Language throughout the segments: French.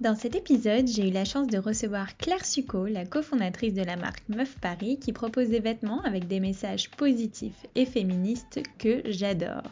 Dans cet épisode, j'ai eu la chance de recevoir Claire Succo, la cofondatrice de la marque Meuf Paris, qui propose des vêtements avec des messages positifs et féministes que j'adore.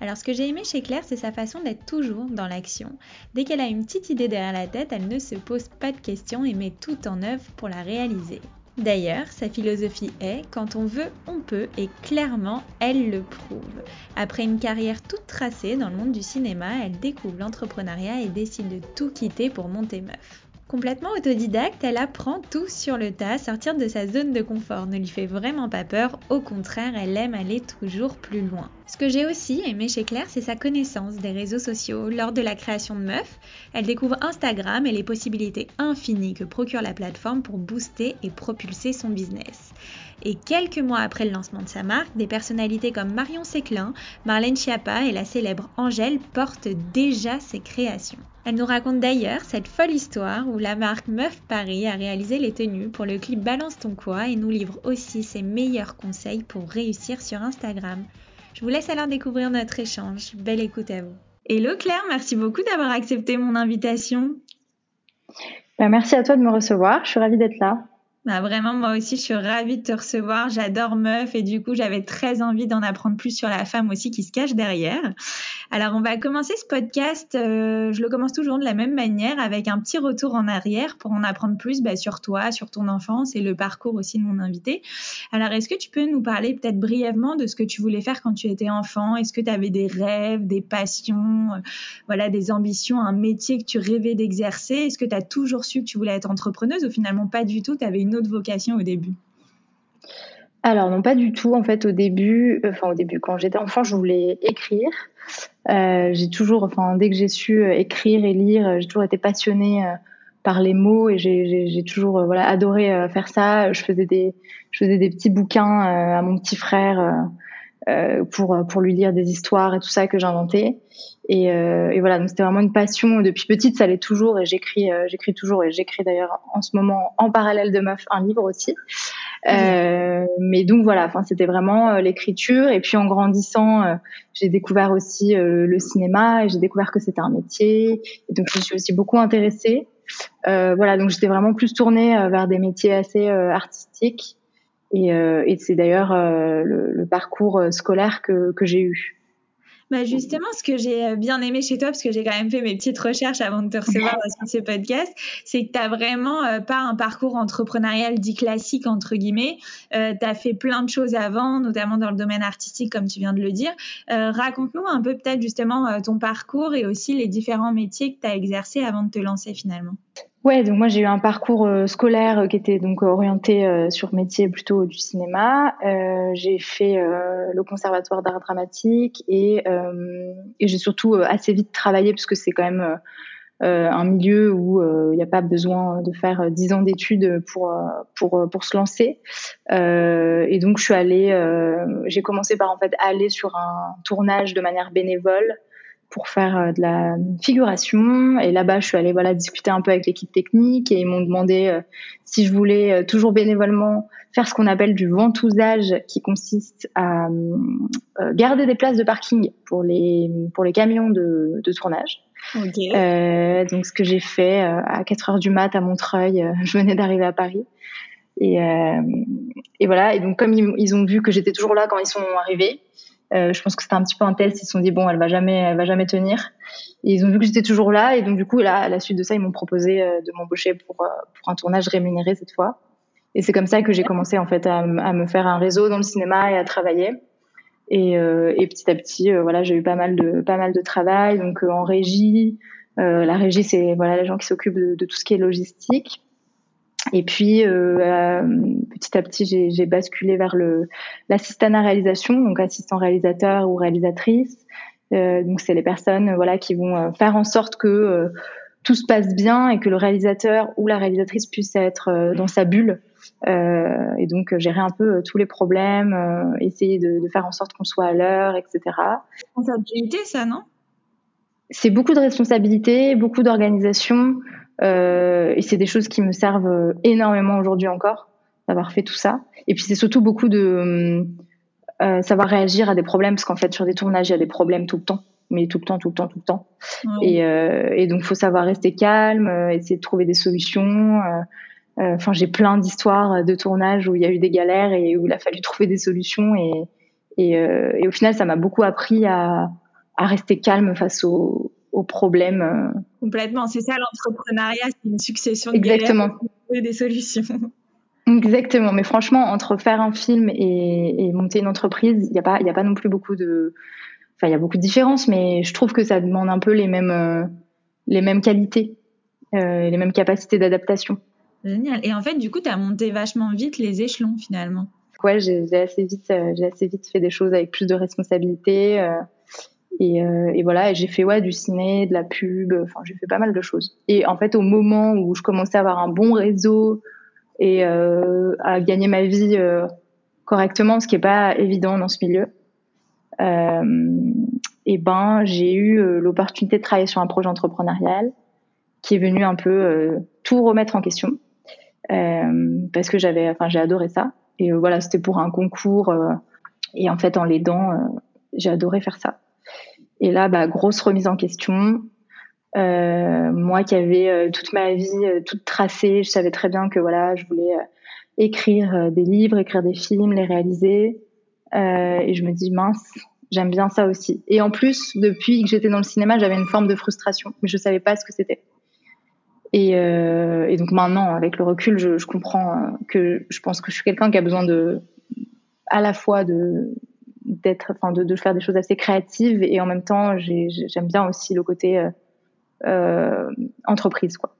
Alors ce que j'ai aimé chez Claire, c'est sa façon d'être toujours dans l'action. Dès qu'elle a une petite idée derrière la tête, elle ne se pose pas de questions et met tout en œuvre pour la réaliser. D'ailleurs, sa philosophie est quand on veut, on peut, et clairement, elle le prouve. Après une carrière toute tracée dans le monde du cinéma, elle découvre l'entrepreneuriat et décide de tout quitter pour monter meuf. Complètement autodidacte, elle apprend tout sur le tas, sortir de sa zone de confort ne lui fait vraiment pas peur, au contraire, elle aime aller toujours plus loin. Ce que j'ai aussi aimé chez Claire, c'est sa connaissance des réseaux sociaux. Lors de la création de Meuf, elle découvre Instagram et les possibilités infinies que procure la plateforme pour booster et propulser son business. Et quelques mois après le lancement de sa marque, des personnalités comme Marion Séclin, Marlène Schiappa et la célèbre Angèle portent déjà ses créations. Elle nous raconte d'ailleurs cette folle histoire où la marque Meuf Paris a réalisé les tenues pour le clip Balance ton quoi et nous livre aussi ses meilleurs conseils pour réussir sur Instagram. Je vous laisse alors découvrir notre échange. Belle écoute à vous. Hello Claire, merci beaucoup d'avoir accepté mon invitation. Ben, merci à toi de me recevoir, je suis ravie d'être là. Bah, vraiment, moi aussi, je suis ravie de te recevoir. J'adore Meuf et du coup, j'avais très envie d'en apprendre plus sur la femme aussi qui se cache derrière. Alors, on va commencer ce podcast. Euh, je le commence toujours de la même manière avec un petit retour en arrière pour en apprendre plus bah, sur toi, sur ton enfance et le parcours aussi de mon invité. Alors, est-ce que tu peux nous parler peut-être brièvement de ce que tu voulais faire quand tu étais enfant? Est-ce que tu avais des rêves, des passions, euh, voilà, des ambitions, un métier que tu rêvais d'exercer? Est-ce que tu as toujours su que tu voulais être entrepreneuse ou finalement pas du tout Tu avais une autre vocation au début? Alors non, pas du tout. En fait, au début, euh, enfin au début, quand j'étais enfant, je voulais écrire. Euh, j'ai toujours, enfin dès que j'ai su euh, écrire et lire, j'ai toujours été passionnée par les mots et j'ai toujours voilà adoré faire ça. Je faisais des je faisais des petits bouquins à mon petit frère pour pour lui lire des histoires et tout ça que j'inventais. Et, euh, et, voilà, donc c'était vraiment une passion depuis petite, ça l'est toujours et j'écris, euh, j'écris toujours et j'écris d'ailleurs en ce moment en parallèle de Meuf un livre aussi. Euh, mais donc voilà, enfin c'était vraiment euh, l'écriture et puis en grandissant, euh, j'ai découvert aussi le cinéma et j'ai découvert que c'était un métier et donc je me suis aussi beaucoup intéressée. voilà, donc j'étais vraiment plus tournée vers des métiers assez artistiques et, et c'est d'ailleurs le, le, parcours scolaire que, que j'ai eu. Bah justement, ce que j'ai euh, bien aimé chez toi, parce que j'ai quand même fait mes petites recherches avant de te recevoir dans ce podcast, c'est que tu n'as vraiment euh, pas un parcours entrepreneurial dit classique, entre guillemets. Euh, tu as fait plein de choses avant, notamment dans le domaine artistique, comme tu viens de le dire. Euh, Raconte-nous un peu peut-être justement ton parcours et aussi les différents métiers que tu as exercés avant de te lancer finalement. Ouais, donc moi j'ai eu un parcours euh, scolaire euh, qui était donc orienté euh, sur métier plutôt du cinéma. j'ai fait le conservatoire d'art dramatique et, et j'ai surtout assez vite travaillé parce que c'est quand même un milieu où il n'y a pas besoin de faire dix ans d'études pour pour pour se lancer. et donc je suis allée, j'ai commencé par en fait aller sur un tournage de manière bénévole pour faire euh, de la figuration. Et là-bas, je suis allée voilà discuter un peu avec l'équipe technique et ils m'ont demandé euh, si je voulais euh, toujours bénévolement faire ce qu'on appelle du ventousage, qui consiste à garder des places de parking pour les pour les camions de, de tournage. Okay. Euh, donc ce que j'ai fait à 4 heures du mat à Montreuil, je venais d'arriver à Paris. Et, euh, et voilà. Et donc comme ils, ils ont vu que j'étais toujours là quand ils sont arrivés, euh, je pense que c'était un petit peu un test. Ils se sont dit bon, elle va jamais, elle va jamais tenir. Et ils ont vu que j'étais toujours là. Et donc du coup, là, à la suite de ça, ils m'ont proposé euh, de m'embaucher pour euh, pour un tournage rémunéré cette fois. Et c'est comme ça que j'ai commencé en fait à, à, me faire un réseau dans le cinéma et à travailler. Et, euh, et petit à petit, voilà, j'ai eu pas mal de pas mal de travail. Donc en régie, la régie, c'est voilà les gens qui s'occupent de, de, tout ce qui est logistique. Et puis euh, euh, petit à petit, j'ai basculé vers le l'assistant à réalisation, donc assistant réalisateur ou réalisatrice. Euh, donc c'est les personnes voilà qui vont faire en sorte que tout se passe bien et que le réalisateur ou la réalisatrice puisse être dans sa bulle et donc gérer un peu tous les problèmes, essayer de, de, faire en sorte qu'on soit à l'heure, etc. Responsabilité, ça, non? C'est beaucoup de responsabilité, beaucoup d'organisation, et c'est des choses qui me servent énormément aujourd'hui encore d'avoir fait tout ça. Et puis c'est surtout beaucoup de euh, savoir réagir à des problèmes, parce qu'en fait sur des tournages il y a des problèmes tout le temps, mais tout le temps, tout le temps, tout le temps. Et, euh, et, donc faut savoir rester calme, euh, essayer de trouver des solutions. Euh, euh, enfin j'ai plein d'histoires de tournage où il y a eu des galères et où il a fallu trouver des solutions. Et, et, et au final ça m'a beaucoup appris à, à rester calme face aux, aux problèmes. Complètement, c'est ça l'entrepreneuriat, c'est une succession de Exactement. galères et des solutions. Exactement, mais franchement, entre faire un film et, et monter une entreprise, il n'y a pas, a pas non plus beaucoup de, enfin, il y a beaucoup de différences, mais je trouve que ça demande un peu les mêmes, euh, les mêmes qualités, euh, les mêmes capacités d'adaptation. Génial. Et en fait, du coup, tu as monté vachement vite les échelons finalement. Ouais, j'ai assez vite, euh, j'ai assez vite fait des choses avec plus de responsabilités. Euh, et, euh, et, voilà, j'ai fait ouais du ciné, de la pub, enfin j'ai fait pas mal de choses. Et en fait, au moment où je commençais à avoir un bon réseau, et euh, à gagner ma vie euh, correctement, ce qui est pas évident dans ce milieu. Euh, et ben j'ai eu l'opportunité de travailler sur un projet entrepreneurial qui est venu un peu tout remettre en question parce que j'avais, enfin j'ai adoré ça. Et voilà, c'était pour un concours et en fait en l'aidant, j'ai adoré faire ça. Et là, bah, grosse remise en question. Euh, moi qui avais euh, toute ma vie euh, toute tracée, je savais très bien que voilà, je voulais écrire des livres, écrire des films, les réaliser. et je me dis mince, j'aime bien ça aussi. Et en plus, depuis que j'étais dans le cinéma, j'avais une forme de frustration, mais je savais pas ce que c'était. Et, et, donc maintenant, avec le recul, je, je comprends que je pense que je suis quelqu'un qui a besoin de, à la fois de d'être, enfin de, de, faire des choses assez créatives et en même temps, j'aime bien aussi le côté euh, entreprise quoi.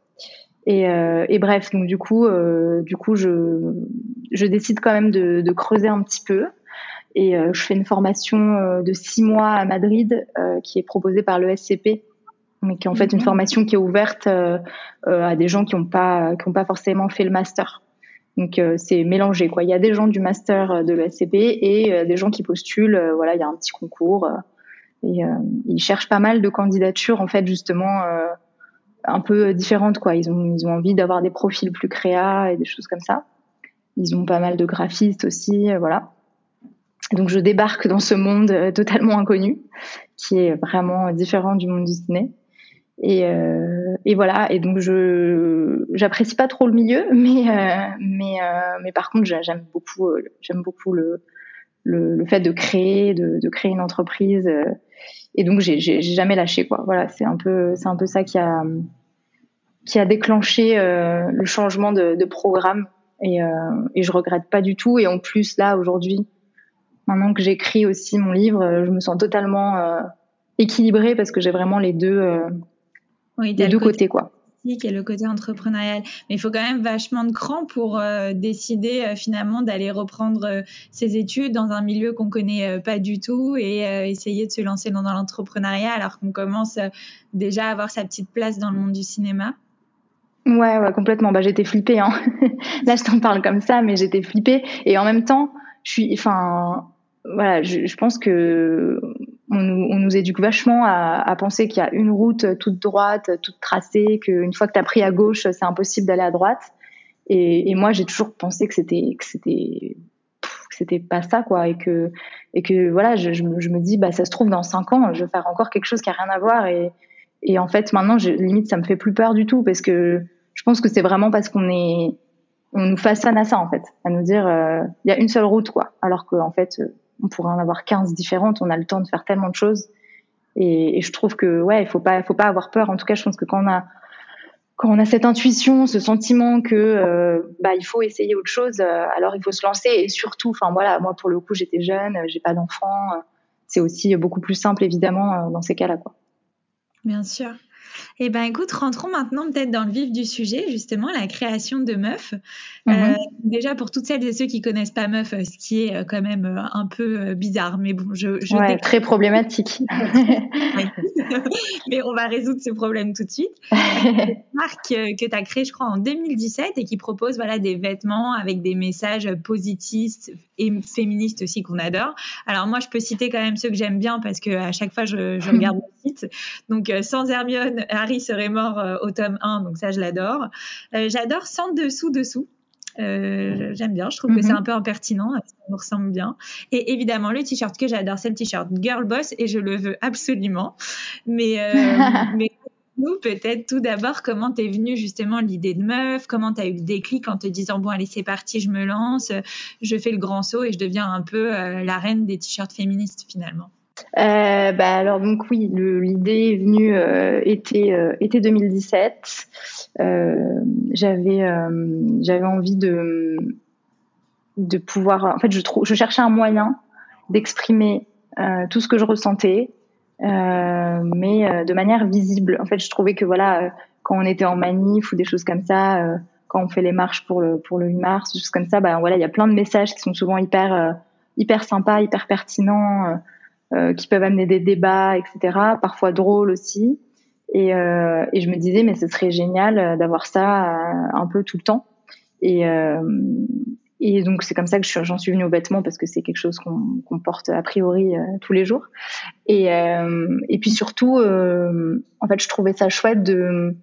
Et, euh, et, bref, donc du coup, euh, du coup, je, je décide quand même de, de creuser un petit peu. Et euh, je fais une formation euh, de six mois à Madrid euh, qui est proposée par le SCP, mais qui est en fait une mhm. formation qui est ouverte à des gens qui n'ont pas qui ont pas forcément fait le master. Donc c'est mélangé quoi. Il y a des gens du master de l'ESCP et des gens qui postulent. voilà, il y a un petit concours. Et euh, ils cherchent pas mal de candidatures en fait justement euh, un peu différentes quoi. Ils ont ils ont envie d'avoir des profils plus créa et des choses comme ça. Ils ont pas mal de graphistes aussi, euh, voilà. Donc je débarque dans ce monde totalement inconnu, qui est vraiment différent du monde du ciné. Et, euh, et voilà. Et donc je j'apprécie pas trop le milieu, mais euh, mais euh, mais par contre j'aime beaucoup j'aime beaucoup le, le, le fait de créer de, de créer une entreprise et donc j'ai jamais lâché quoi. Voilà, c'est un peu c'est un peu ça qui a qui a déclenché euh, le changement de, de programme et, euh, et je regrette pas du tout. Et en plus là aujourd'hui, maintenant que j'écris aussi mon livre, je me sens totalement euh, équilibrée parce que j'ai vraiment les deux euh, oui, les deux côtés quoi et le côté entrepreneurial. Mais il faut quand même vachement de cran pour euh, décider euh, finalement d'aller reprendre euh, ses études dans un milieu qu'on connaît pas du tout et essayer de se lancer dans, l'entrepreneuriat alors qu'on commence déjà à avoir sa petite place dans le monde du cinéma. Ouais, ouais, complètement. Bah, j'étais flippée. Hein. Là, je t'en parle comme ça, mais j'étais flippée. Et en même temps, je suis, enfin, voilà, je, je pense que on nous, on nous éduque vachement à, à penser qu'il y a une route toute droite, toute tracée, qu'une fois que tu as pris à gauche, c'est impossible d'aller à droite. Et, et moi, j'ai toujours pensé que c'était que c'était pas ça quoi. Et que et que voilà je, je, me dis bah ça se trouve dans cinq ans je vais faire encore quelque chose qui a rien à voir. Et et en fait maintenant je, limite ça me fait plus peur du tout parce que je pense que c'est vraiment parce qu'on est on nous façonne à ça en fait. À nous dire euh, il y a une seule route quoi. Alors qu'en fait on pourrait en avoir 15 différentes, on a le temps de faire tellement de choses. Et, je trouve que ouais, il faut pas, faut pas avoir peur. En tout cas, je pense que quand on a quand on a cette intuition, ce sentiment que euh, bah il faut essayer autre chose, euh, alors il faut se lancer. Et surtout, enfin voilà, moi pour le coup j'étais jeune, j'ai pas d'enfant, c'est aussi beaucoup plus simple évidemment euh, dans ces cas-là quoi. Bien sûr. Eh ben écoute, rentrons maintenant peut-être dans le vif du sujet, justement, la création de Meuf. Mhm. Euh, déjà pour toutes celles et ceux qui connaissent pas Meuf, euh, ce qui est euh, quand même euh, un peu bizarre, mais bon, je, je ouais, très problématique. mais on va résoudre ce problème tout de suite. Une marque que tu as créée, je crois, en 2017 et qui propose voilà des vêtements avec des messages positifs et féministes aussi qu'on adore. Alors moi, je peux citer quand même ceux que j'aime bien parce que à chaque fois je, je regarde le site. Donc sans Hermione, Harry serait mort euh, au tome 1, donc ça je l'adore. Euh, j'adore Sans dessous dessous. Euh, j'aime bien, je trouve que c'est mhm. un peu impertinent, ça nous ressemble bien. Et évidemment, le t-shirt que j'adore, c'est le t-shirt Girl Boss et je le veux absolument. Mais, mais nous, peut-être tout d'abord, comment t'es venue justement l'idée de meuf? Comment t'as eu le déclic en te disant bon allez c'est parti, je me lance, je fais le grand saut et je deviens un peu la reine des t-shirts féministes finalement? Euh, bah alors donc oui, l'idée est venue euh, été euh, été 2017. Euh, j'avais euh, j'avais envie de de pouvoir. En fait, je je cherchais un moyen d'exprimer tout ce que je ressentais, mais de manière visible. En fait, je trouvais que voilà, quand on était en manif ou des choses comme ça, quand on fait les marches pour le pour le 8 mars, des choses comme ça, bah voilà, il y a plein de messages qui sont souvent hyper hyper sympas, hyper pertinents euh, qui peuvent amener des débats, etc. Parfois drôles aussi. Et, euh, et je me disais, mais ce serait génial euh, d'avoir ça euh, un peu tout le temps. Et, et donc c'est comme ça que j'en suis venue au vêtement parce que c'est quelque chose qu'on porte a priori tous les jours. Et, et puis surtout, en fait, je trouvais ça chouette de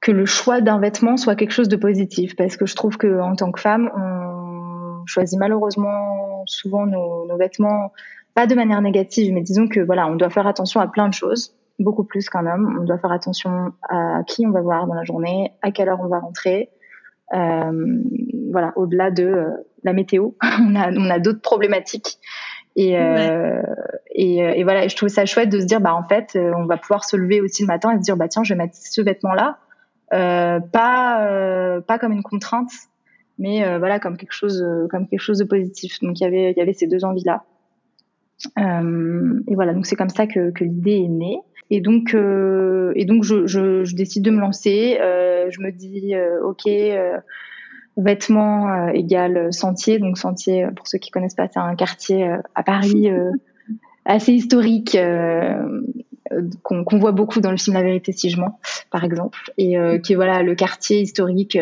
que le choix d'un vêtement soit quelque chose de positif parce que je trouve que en tant que femme, on choisit malheureusement souvent nos vêtements pas de manière négative, mais disons que voilà, on doit faire attention à plein de choses, beaucoup plus qu'un homme. On doit faire attention à qui on va voir dans la journée, à quelle heure on va rentrer. Euh, voilà, au-delà de euh, la météo, on a, on a d'autres problématiques. Et, euh, et, et, voilà, et je trouve ça chouette de se dire, bah en fait, euh, on va pouvoir se lever aussi le matin et se dire, bah tiens, je vais mettre ce vêtement-là, euh, pas pas comme une contrainte, mais voilà comme quelque chose comme quelque chose de positif. Donc il y avait il y avait ces deux envies là. Euh, et voilà, donc c'est comme ça que, que l'idée est née. Et donc, euh, et donc je, je, je, décide de me lancer. Euh, je me dis, euh, ok, vêtements égale sentier. Donc sentier, pour ceux qui connaissent pas, c'est un quartier à Paris assez historique qu'on voit beaucoup dans le film La vérité si je mens, par exemple, et qui est voilà le quartier historique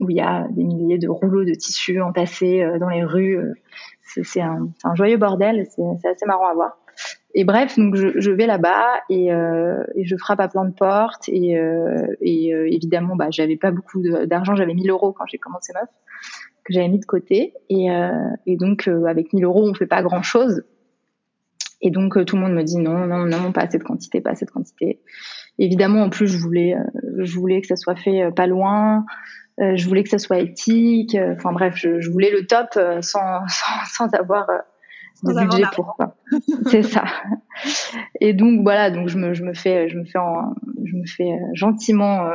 où il y a des milliers de rouleaux de tissus entassés dans les rues c'est un, joyeux bordel, c'est assez marrant à voir. Et bref, donc je, vais là-bas et, euh, et, je frappe à plein de portes et, euh, euh, évidemment, bah, j'avais pas beaucoup d'argent, j'avais 1000 euros quand j'ai commencé Meuf que j'avais mis de côté et, donc avec 1000 euros, on fait pas grand-chose. Et donc tout le monde me dit non, non, non, pas cette quantité, pas cette quantité. Évidemment, en plus, je voulais, je voulais que ça soit fait pas loin. Euh, je voulais que ça soit éthique. Euh, enfin bref, je, je, voulais le top euh, sans, sans, sans avoir de budget pour quoi. C'est ça. Et donc voilà, donc je me, je me fais, je me fais, en, je me fais gentiment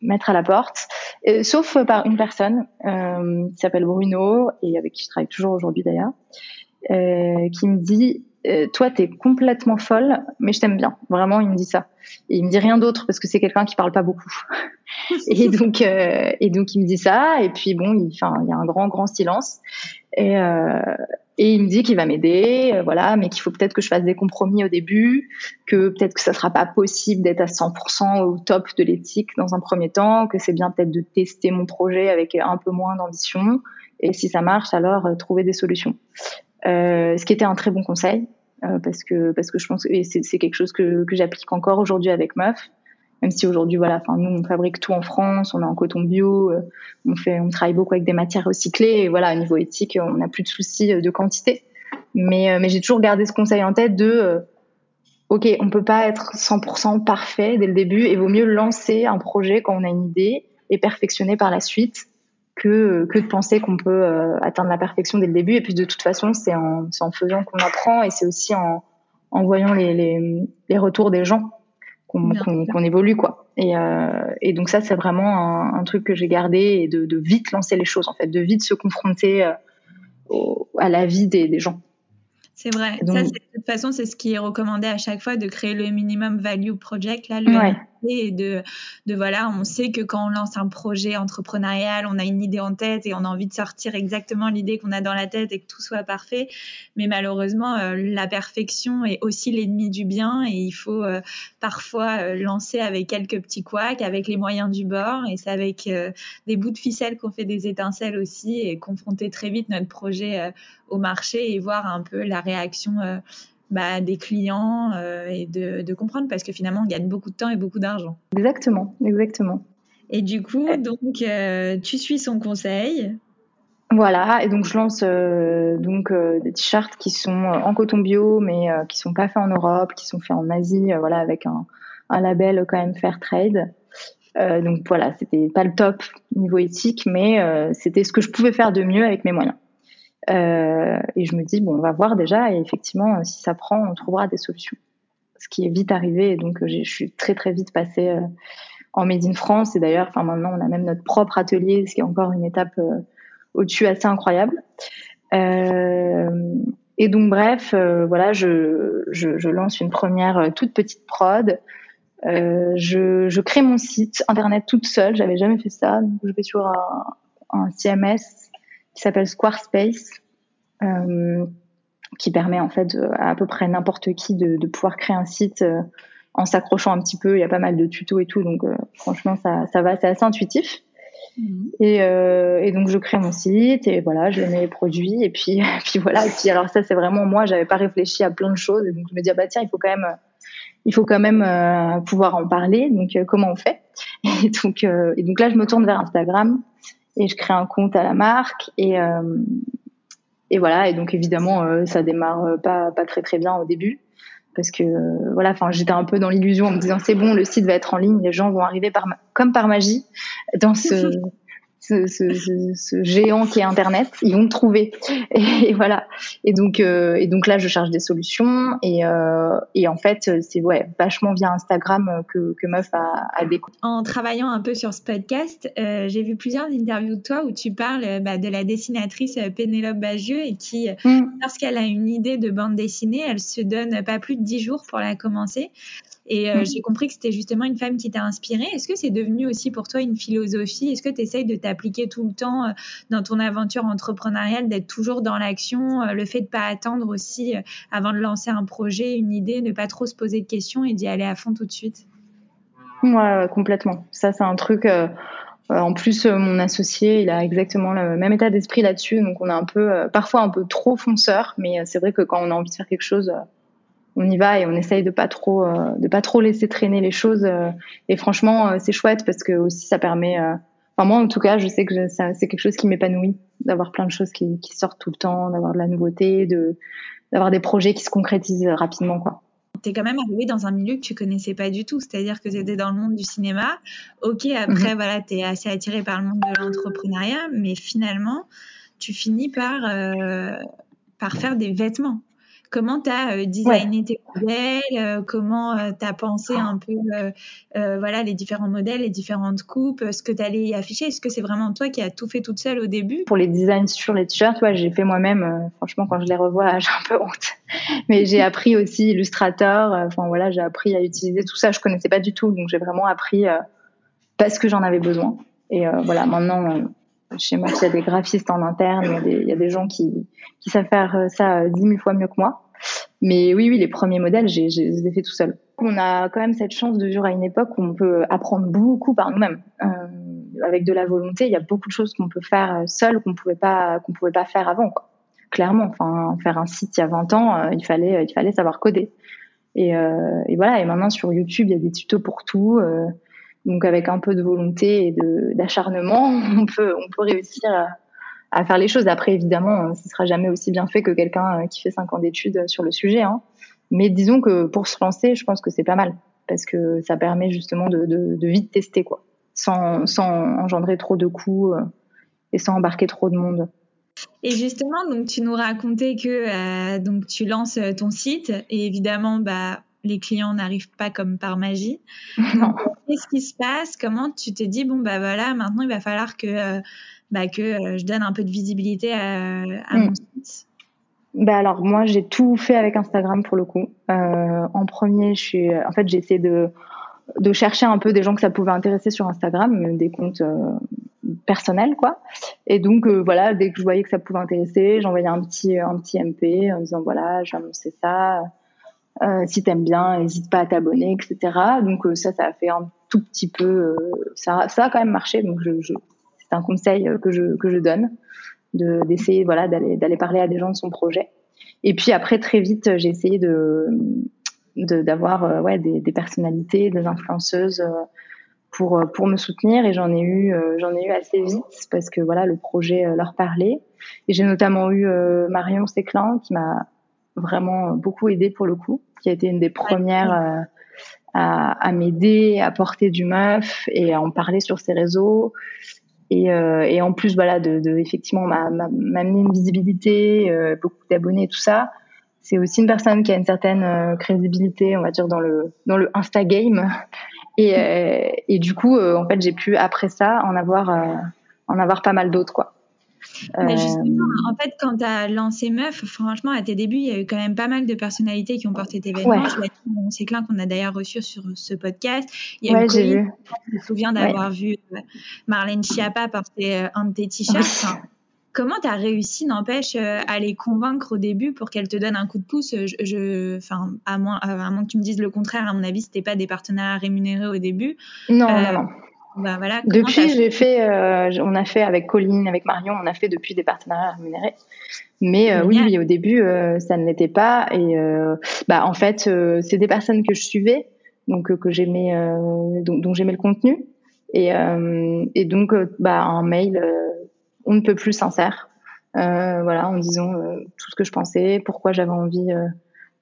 mettre à la porte, sauf par une personne euh, qui s'appelle Bruno et avec qui je travaille toujours aujourd'hui d'ailleurs, euh, qui me dit toi t'es complètement folle, mais je t'aime bien. Vraiment, il me dit ça. Et il me dit rien d'autre parce que c'est quelqu'un qui parle pas beaucoup. et donc, euh, et donc il me dit ça, et puis bon, il, enfin, il y a un grand, grand silence. Et, euh, et il me dit qu'il va m'aider, euh, voilà, mais qu'il faut peut-être que je fasse des compromis au début, que peut-être que ça sera pas possible d'être à 100% au top de l'éthique dans un premier temps, que c'est bien peut-être de tester mon projet avec un peu moins d'ambition, et si ça marche, alors euh, trouver des solutions. Euh, ce qui était un très bon conseil, parce que parce que je pense que c'est quelque chose que, que j'applique encore aujourd'hui avec Meuf même si aujourd'hui voilà enfin nous on fabrique tout en France on est en coton bio euh, on fait on travaille beaucoup avec des matières recyclées et voilà au niveau éthique on n'a plus de soucis euh, de quantité. Mais euh, mais j'ai toujours gardé ce conseil en tête de ok on peut pas être 100% parfait dès le début et vaut mieux lancer un projet quand on a une idée et perfectionner par la suite que que de penser qu'on peut atteindre la perfection dès le début. Et puis de toute façon c'est en en faisant qu'on apprend et c'est aussi en en voyant les, les les retours des gens qu'on évolue quoi. Et, euh, et, donc ça c'est vraiment un, un, truc que j'ai gardé et de, de, vite lancer les choses en fait, de vite se confronter euh, au, à la vie des, des gens. C'est vrai. ça, de toute façon, c'est ce qui est recommandé à chaque fois de créer le minimum value project, là, le et de, voilà, on sait que quand on lance un projet entrepreneurial, on a une idée en tête et on a envie de sortir exactement l'idée qu'on a dans la tête et que tout soit parfait. Mais malheureusement, euh, la perfection est aussi l'ennemi du bien et il faut euh, parfois euh, lancer avec quelques petits couacs, avec les moyens du bord et c'est avec des bouts de ficelle qu'on fait des étincelles aussi et confronter très vite notre projet au marché et voir un peu la réaction bah, des clients euh, et de, de, comprendre parce que finalement on gagne beaucoup de temps et beaucoup d'argent. Exactement, exactement. Et du coup, donc euh, tu suis son conseil. Voilà, et donc je lance euh, donc des t-shirts qui sont en coton bio, mais qui sont pas faits en Europe, qui sont faits en Asie, voilà, avec un, un, label quand même fair trade. donc voilà, c'était pas le top niveau éthique, mais c'était ce que je pouvais faire de mieux avec mes moyens. Euh, et je me dis, bon, on va voir déjà, et effectivement, si ça prend, on trouvera des solutions. Ce qui est vite arrivé, et donc je suis très très vite passée euh, en Made in France, et d'ailleurs, enfin maintenant, on a même notre propre atelier, ce qui est encore une étape euh, au-dessus assez incroyable. et donc, bref, voilà, je, je, je, lance une première toute petite prod. je, je crée mon site internet toute seule, j'avais jamais fait ça, donc je vais sur un, un CMS qui s'appelle Squarespace, euh, qui permet en fait à, à peu près n'importe qui de, de, pouvoir créer un site euh, en s'accrochant un petit peu. Il y a pas mal de tutos et tout, donc euh, franchement ça, ça va, c'est assez intuitif. Mhm. Et, euh, et, donc je crée mon site et voilà, je mets les produits et puis puis voilà. Et puis alors ça c'est vraiment moi, j'avais pas réfléchi à plein de choses et donc je me dis ah bah tiens il faut quand même il faut quand même euh, pouvoir en parler. Donc comment on fait? Et donc et donc là je me tourne vers Instagram et je crée un compte à la marque et euh, et voilà. Et donc évidemment euh, ça démarre euh, pas pas très très bien au début parce que voilà enfin j'étais un peu dans l'illusion en me disant c'est bon le site va être en ligne les gens vont arriver comme par magie dans ce ce, ce, ce, géant qui est Internet, ils vont me trouver. Et, voilà. Et donc, euh, et donc là, je cherche des solutions. Et, euh, et en fait, c'est ouais, vachement via Instagram que, que Meuf a, a découvert. En travaillant un peu sur ce podcast, euh, j'ai vu plusieurs interviews de toi où tu parles bah, de la dessinatrice Pénélope Bagieux et qui, mm. lorsqu'elle a une idée de bande dessinée, elle se donne pas plus de 10 jours pour la commencer. Et euh, j'ai compris que c'était justement une femme qui t'a inspirée. Est-ce que c'est devenu aussi pour toi une philosophie? Est-ce que tu essayes de t'appliquer tout le temps euh, dans ton aventure entrepreneuriale, d'être toujours dans l'action, euh, le fait de pas attendre aussi avant de lancer un projet, une idée, ne pas trop se poser de questions et d'y aller à fond tout de suite? Ouais, complètement. Ça, c'est un truc. en plus, mon associé, il a exactement le même état d'esprit là-dessus. Donc, on est un peu, parfois un peu trop fonceur, mais c'est vrai que quand on a envie de faire quelque chose, on y va et on essaye de pas trop euh, de pas trop laisser traîner les choses euh, et franchement euh, c'est chouette parce que aussi ça permet enfin moi en tout cas je sais que c'est quelque chose qui m'épanouit d'avoir plein de choses qui, qui sortent tout le temps d'avoir de la nouveauté de d'avoir des projets qui se concrétisent rapidement quoi T'es quand même arrivé dans un milieu que tu connaissais pas du tout, c'est-à-dire que tu étais dans le monde du cinéma. Ok, après, mhm. voilà, tu es assez attiré par le monde de l'entrepreneuriat, mais finalement, tu finis par, par faire des vêtements. Comment tu as euh, designé tes modèles euh, Comment euh, tu as pensé un peu voilà, les différents modèles, les différentes coupes, ce que tu allais y afficher? Est-ce que c'est vraiment toi qui as tout fait toute seule au début? Pour les designs sur les t-shirts, ouais, j'ai fait moi-même. franchement, quand je les revois, j'ai un peu honte. Mais j'ai appris aussi Illustrator. Enfin voilà, j'ai appris à utiliser tout ça. Je connaissais pas du tout, donc j'ai vraiment appris parce que j'en avais besoin. Et voilà, maintenant, chez moi, il y a des graphistes en interne, il y a des, gens qui, savent faire euh, ça euh, dix mille fois mieux que moi. Mais oui, oui, les premiers modèles, je les ai fait tout seul. On a quand même cette chance de vivre à une époque où on peut apprendre beaucoup par nous-mêmes. Euh, avec de la volonté, il y a beaucoup de choses qu'on peut faire seul qu'on pouvait pas qu'on pouvait pas faire avant. Quoi. Clairement, enfin, faire un site il y a 20 ans, euh, il fallait il fallait savoir coder. Et, euh, et, voilà. Et maintenant sur YouTube, il y a des tutos pour tout. Euh, donc avec un peu de volonté et d'acharnement, on peut, réussir à, faire les choses. Après, évidemment, ce sera jamais aussi bien fait que quelqu'un euh, qui fait cinq ans d'études sur le sujet. Hein. Mais disons que pour se lancer, je pense que c'est pas mal parce que ça permet justement de, vite tester quoi, sans, engendrer trop de euh, et sans embarquer trop de monde. Et justement, donc tu nous racontais que euh, donc tu lances ton site et évidemment, bah les clients n'arrivent pas comme par magie. Qu'est-ce qui se passe? Comment tu te dis bon bah voilà maintenant il va falloir que euh, bah, que euh, je donne un peu de visibilité à, à mon site? Bah alors moi j'ai tout fait avec Instagram pour le coup. Euh, en premier, je suis, en fait j'ai essayé de de chercher un peu des gens que ça pouvait intéresser sur Instagram, des comptes personnels quoi. Et donc euh, voilà, dès que je voyais que ça pouvait intéresser, j'envoyais un petit un petit MP en disant voilà, j'ai annoncé ça. Euh, si t'aimes bien, n'hésite pas à t'abonner, etc. Donc euh, ça, ça a fait un tout petit peu, euh, ça, ça a quand même marché. Donc je, je c'est un conseil que je que je donne de d'essayer voilà d'aller d'aller parler à des gens de son projet. Et puis après très vite, j'ai essayé de d'avoir euh, ouais des, des, personnalités, des influenceuses euh, pour pour me soutenir et j'en ai eu j'en ai eu assez vite parce que voilà le projet leur parlait. Et j'ai notamment eu Marion Séclin qui m'a vraiment beaucoup aidé pour le coup, qui a été une des premières euh, à, à m'aider, à porter du meuf et à en parler sur ses réseaux. Et, euh, et en plus, voilà, de, de effectivement m'amener une visibilité, euh, beaucoup d'abonnés, tout ça. C'est aussi une personne qui a une certaine crédibilité, on va dire, dans le dans le Insta game. Et, et du coup, en fait, j'ai pu après ça en avoir en avoir pas mal d'autres, quoi. Mais justement, en fait, quand tu as lancé Meuf, franchement, à tes débuts, il y a eu quand même pas mal de personnalités qui ont porté tes vêtements. Ouais. C'est Clin qu'on a d'ailleurs reçu sur ce podcast. Il y a ouais, eu Colline, je me souviens d'avoir ouais. vu euh, Marlène Schiappa porter euh, un de tes t-shirts. Enfin, comment tu as réussi, n'empêche, euh, à les convaincre au début pour qu'elles te donnent un coup de pouce? Je, je, enfin, à, moins, à moins que tu me dises le contraire, à mon avis, c'était pas des partenaires rémunérés au début. Non, euh, non, non. Bah voilà, depuis, j'ai fait, euh, on a fait avec Colline, avec Marion, on a fait depuis des partenariats rémunérés. Mais euh, oui, oui, au début, euh, ça ne l'était pas. Et bah, en fait, c'est des personnes que je suivais, donc que j'aimais, dont, dont j'aimais le contenu. Et, et donc, bah, un mail, on ne peut plus sincère, voilà, en disant tout ce que je pensais, pourquoi j'avais envie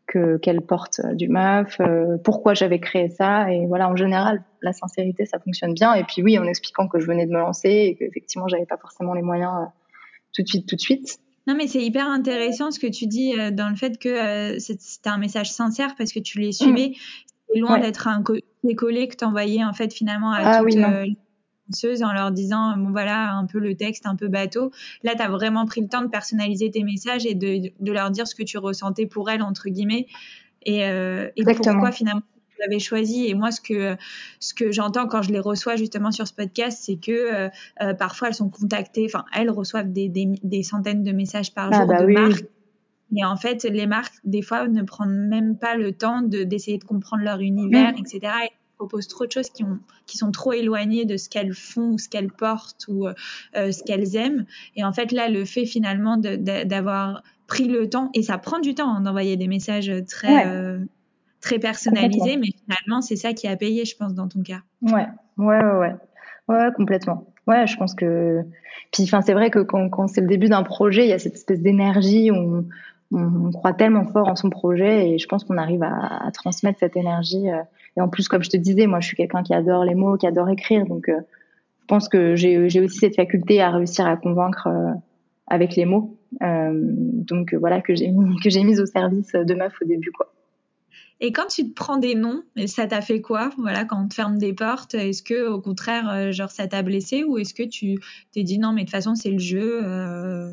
que qu'elle porte du meuf, euh, pourquoi j'avais créé ça et voilà en général la sincérité ça fonctionne bien et puis oui en expliquant que je venais de me lancer et qu'effectivement j'avais pas forcément les moyens euh, tout de suite tout de suite. Non mais c'est hyper intéressant ce que tu dis euh, dans le fait que euh, c'était un message sincère parce que tu les suivais, mmh. c'est loin ouais. d'être un collé que t'envoyais en fait finalement à ah, toutes oui, euh, en leur disant bon voilà un peu le texte un peu bateau là tu as vraiment pris le temps de personnaliser tes messages et de, de leur dire ce que tu ressentais pour elles entre guillemets et, euh, et pourquoi finalement tu l'avais choisi et moi ce que ce que j'entends quand je les reçois justement sur ce podcast c'est que euh, parfois elles sont contactées enfin elles reçoivent des, des, des, centaines de messages par jour ah bah de oui. marques et en fait, les marques, des fois, ne prennent même pas le temps d'essayer de, de, comprendre leur univers, mmh. etc. Et proposent trop de choses qui, ont, qui sont trop éloignées de ce qu'elles font ou ce qu'elles portent ou euh, ce qu'elles aiment. Et en fait, là, le fait finalement d'avoir pris le temps, et ça prend du temps hein, d'envoyer des messages très, ouais. euh, très personnalisés, mais finalement, c'est ça qui a payé, je pense, dans ton cas. Ouais, ouais, ouais, ouais, ouais complètement. Ouais, je pense que. Puis, enfin, c'est vrai que quand, quand c'est le début d'un projet, il y a cette espèce d'énergie, on, on, on, croit tellement fort en son projet, et je pense qu'on arrive à, à, transmettre cette énergie. Euh, et en plus, comme je te disais, moi, je suis quelqu'un qui adore les mots, qui adore écrire. Donc, euh, je pense que j'ai aussi cette faculté à réussir à convaincre euh, avec les mots. Euh, donc, voilà, que j'ai mis, que j'ai mise au service de meuf au début, quoi. Et quand tu te prends des noms, ça t'a fait quoi Voilà, quand on te ferme des portes, est-ce que au contraire, genre ça t'a blessé ou est-ce que tu t'es dit non, mais de toute façon c'est le jeu euh...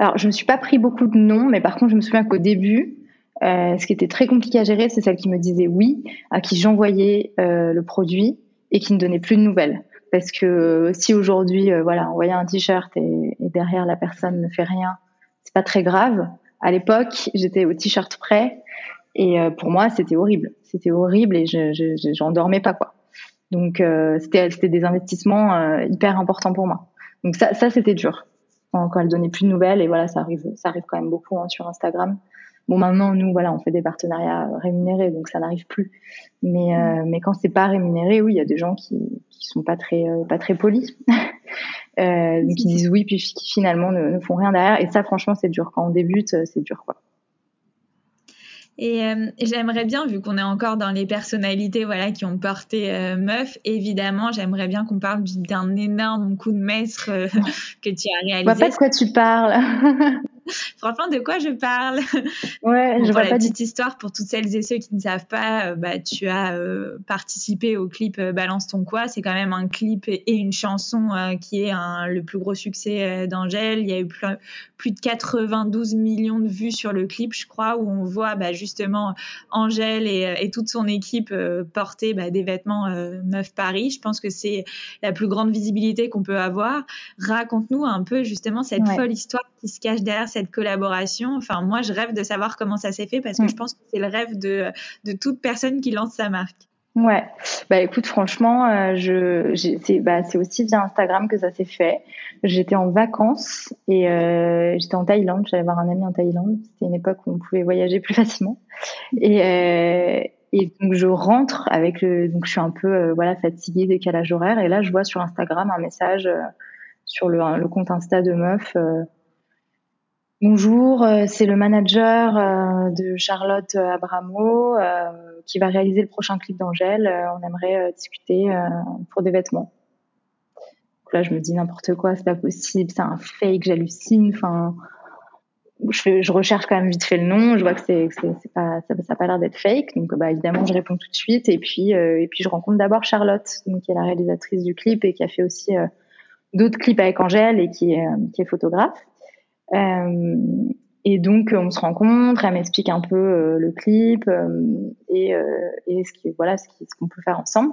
Alors, je me suis pas pris beaucoup de noms, mais par contre, je me souviens qu'au début, euh, ce qui était très compliqué à gérer, c'est celle qui me disait oui, à qui j'envoyais euh, le produit et qui ne donnait plus de nouvelles. Parce que si aujourd'hui, euh, voilà, envoyer un t-shirt et, et, derrière la personne ne fait rien, c'est pas très grave. À l'époque, j'étais au t-shirt prêt et euh, pour moi, c'était horrible. C'était horrible et je, je, j'en dormais pas quoi. Donc euh, c'était, c'était des investissements euh, hyper importants pour moi. Donc ça, ça c'était dur quand, quand elle donnait plus de nouvelles et voilà, ça arrive, ça arrive quand même beaucoup hein, sur Instagram. Bon, maintenant, nous, voilà, on fait des partenariats rémunérés, donc ça n'arrive plus. Mais, euh, mais quand c'est pas rémunéré, oui, il y a des gens qui, qui sont pas très, euh, pas très polis, euh, qui disent oui, puis qui finalement ne, ne, font rien derrière. Et ça, franchement, c'est dur. Quand on débute, c'est dur, quoi. Et euh, j'aimerais bien, vu qu'on est encore dans les personnalités voilà, qui ont porté euh, meuf, évidemment, j'aimerais bien qu'on parle d'un énorme coup de maître euh, que tu as réalisé. Je vois pas de quoi tu parles. Franchement, de quoi je parle? Ouais, je vois la pas du petite histoire pour toutes celles et ceux qui ne savent pas, euh, bah tu as euh, participé au clip euh, Balance ton quoi. C'est quand même un clip et une chanson euh, qui est un, le plus gros succès d'Angèle. Il y a eu plus, plus de 92 millions de vues sur le clip, je crois, où on voit bah, justement Angèle et, et toute son équipe porter bah, des vêtements Meuf Paris. Je pense que c'est la plus grande visibilité qu'on peut avoir. Raconte-nous un peu justement cette Ouais. folle histoire qui se cache derrière cette collaboration. Enfin, moi, je rêve de savoir comment ça s'est fait parce que Mm. je pense que c'est le rêve de, de toute personne qui lance sa marque. Ouais, bah écoute, franchement, euh, je, c'est bah, c'est aussi via Instagram que ça s'est fait. J'étais en vacances et euh, j'étais en Thaïlande. J'allais voir un ami en Thaïlande. C'était une époque où on pouvait voyager plus facilement. Et, euh, et donc je rentre avec le, donc je suis un peu voilà fatiguée, décalage horaire. Et là, je vois sur Instagram un message sur le, le compte Insta de meuf. Bonjour, euh, c'est le manager euh, de Charlotte Abramo euh, qui va réaliser le prochain clip d'Angèle. On aimerait discuter pour des vêtements. Donc là, je me dis n'importe quoi, c'est pas possible, c'est un fake, j'hallucine. Enfin, je, je recherche quand même vite fait le nom, je vois que c'est, pas, ça, ça a pas l'air d'être fake. Donc, bah évidemment, je réponds tout de suite. Et puis, euh, et puis, je rencontre d'abord Charlotte, donc qui est la réalisatrice du clip et qui a fait aussi euh, d'autres clips avec Angèle et qui est, qui est photographe. Euh, et donc on se rencontre, elle m'explique un peu euh, le clip euh, et, ce qui voilà ce qu'on peut faire ensemble.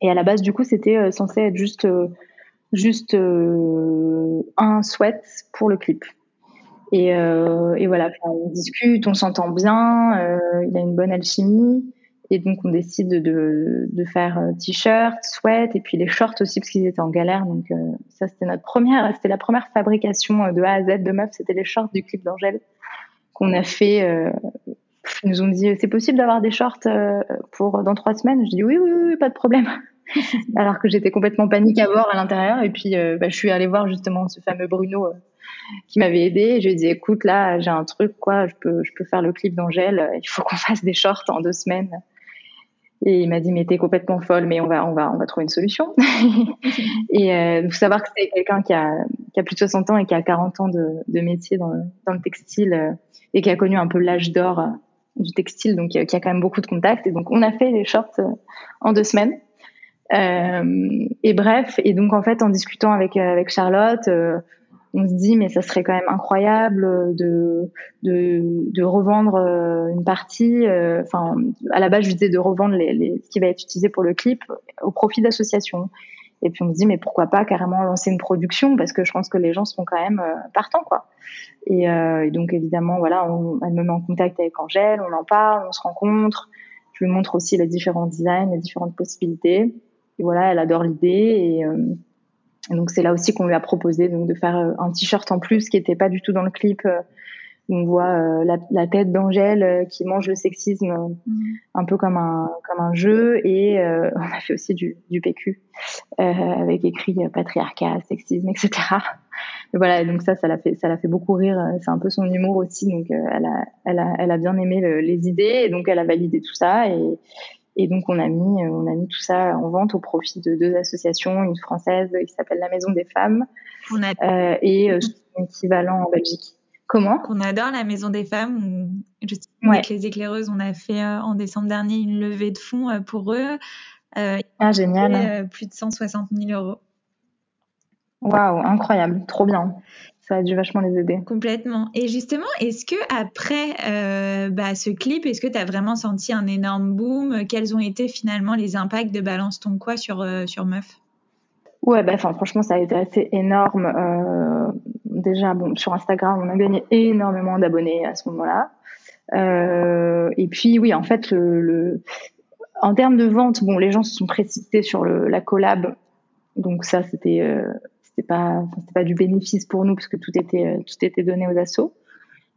Et à la base du coup c'était censé être juste juste un sweat pour le clip. Et, voilà, on discute, on s'entend bien, il y a une bonne alchimie. Et donc on décide de, de faire euh, t-shirt, sweat et puis les shorts aussi parce qu'ils étaient en galère. Donc euh, ça c'était notre première, c'était la première fabrication euh, de A à Z de meuf, c'était les shorts du clip d'Angèle qu'on a fait. Euh, ils nous ont dit c'est possible d'avoir des shorts euh, pour dans trois semaines? Je dis oui oui oui pas de problème. Alors que j'étais complètement panique à bord à l'intérieur et puis euh, bah, je suis allée voir justement ce fameux Bruno euh, qui m'avait aidé. Je lui ai dit écoute là j'ai un truc quoi, je peux je peux faire le clip d'Angèle. Il faut qu'on fasse des shorts en deux semaines. Et il m'a dit mais t'es complètement folle, mais on va on va on va trouver une solution. et euh, faut savoir que c'est quelqu'un qui a qui a plus de 60 ans et qui a 40 ans de, de métier dans le, dans le textile euh, et qui a connu un peu l'âge d'or euh, du textile, donc euh, qui a quand même beaucoup de contacts. Et donc on a fait les shorts euh, en deux semaines. Euh, et bref, et donc en fait en discutant avec avec Charlotte, euh, on se dit mais ça serait quand même incroyable de de, de revendre euh, une partie. euh, Enfin, à la base je disais de revendre les, les, ce qui va être utilisé pour le clip au profit d'associations. Et puis on se dit mais pourquoi pas carrément lancer une production parce que je pense que les gens seront quand même euh, partants quoi. Et, euh, et donc évidemment voilà, on, elle me met en contact avec Angèle, on en parle, on se rencontre. Je lui montre aussi les différents designs, les différentes possibilités. Et voilà, elle adore l'idée et, euh, donc c'est là aussi qu'on lui a proposé donc de faire euh, un t-shirt en plus qui était pas du tout dans le clip. Euh, on voit euh, la, la, tête d'Angèle euh, qui mange le sexisme mmh. un peu comme un comme un jeu et euh, on a fait aussi du, du PQ euh, avec écrit patriarcat, sexisme, etc. Et voilà, donc ça, ça l'a fait, ça l'a fait beaucoup rire. C'est un peu son humour aussi, donc euh, elle a, elle a, elle a bien aimé le, les idées et donc elle a validé tout ça et et donc on a mis, on a mis tout ça en vente au profit de deux associations, une française qui s'appelle la Maison des Femmes on a... euh, et euh, son équivalent en Belgique. Comment? Qu'on adore la Maison des Femmes. Juste ouais. avec les éclaireuses, on a fait euh, en décembre dernier une levée de fonds euh, pour eux. Euh, ah génial. Euh, plus de 160 000 euros. Waouh, incroyable, trop bien. Ça a dû vachement les aider. Complètement. Et justement, est-ce que après euh, bah, ce clip, est-ce que tu as vraiment senti un énorme boom? Quels ont été finalement les impacts de Balance ton quoi sur, euh, sur Meuf? Ouais, bah, franchement, ça a été assez énorme. Euh, déjà, bon, sur Instagram, on a gagné énormément d'abonnés à ce moment-là. Et puis, oui, en fait, le, le, en termes de vente, bon, les gens se sont précipités sur le, la collab. Donc ça, c'était c'était pas c'était pas du bénéfice pour nous parce que tout était tout était donné aux assos.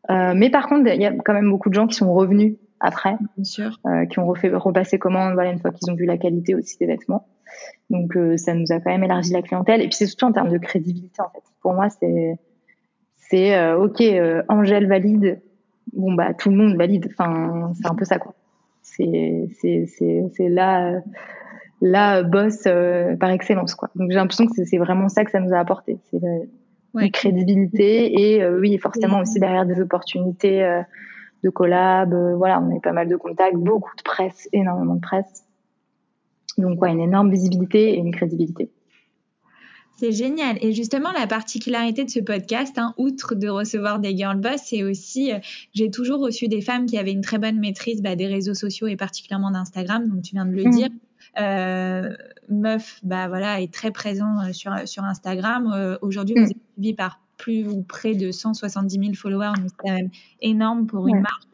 Euh, mais par contre, il y a quand même beaucoup de gens qui sont revenus après, Bien sûr. Euh, qui ont refait repassé commande, voilà, une fois qu'ils ont vu la qualité aussi des vêtements. Donc euh, ça nous a quand même élargi la clientèle. Et puis c'est surtout en termes de crédibilité en fait. Pour moi, c'est c'est euh, ok, Angèle valide. Bon bah tout le monde valide. Enfin, c'est un peu ça quoi. C'est c'est c'est c'est là la boss euh, par excellence quoi. Donc j'ai l'impression que c'est vraiment ça que ça nous a apporté. C'est une crédibilité et oui, forcément aussi derrière des opportunités de collab. voilà, on a eu pas mal de contacts, beaucoup de presse, énormément de presse. Donc, ouais, une énorme visibilité et une crédibilité. C'est génial. Et justement, la particularité de ce podcast, hein, outre de recevoir des girl boss, c'est aussi, euh, j'ai toujours reçu des femmes qui avaient une très bonne maîtrise bah, des réseaux sociaux et particulièrement d'Instagram, donc tu viens de le mmh. dire. Euh, Meuf, bah voilà, est très présent euh, sur, sur Instagram. Euh, aujourd'hui, vous mmh. êtes suivi par plus ou près de 170 000 followers, donc c'est quand même énorme pour une marque.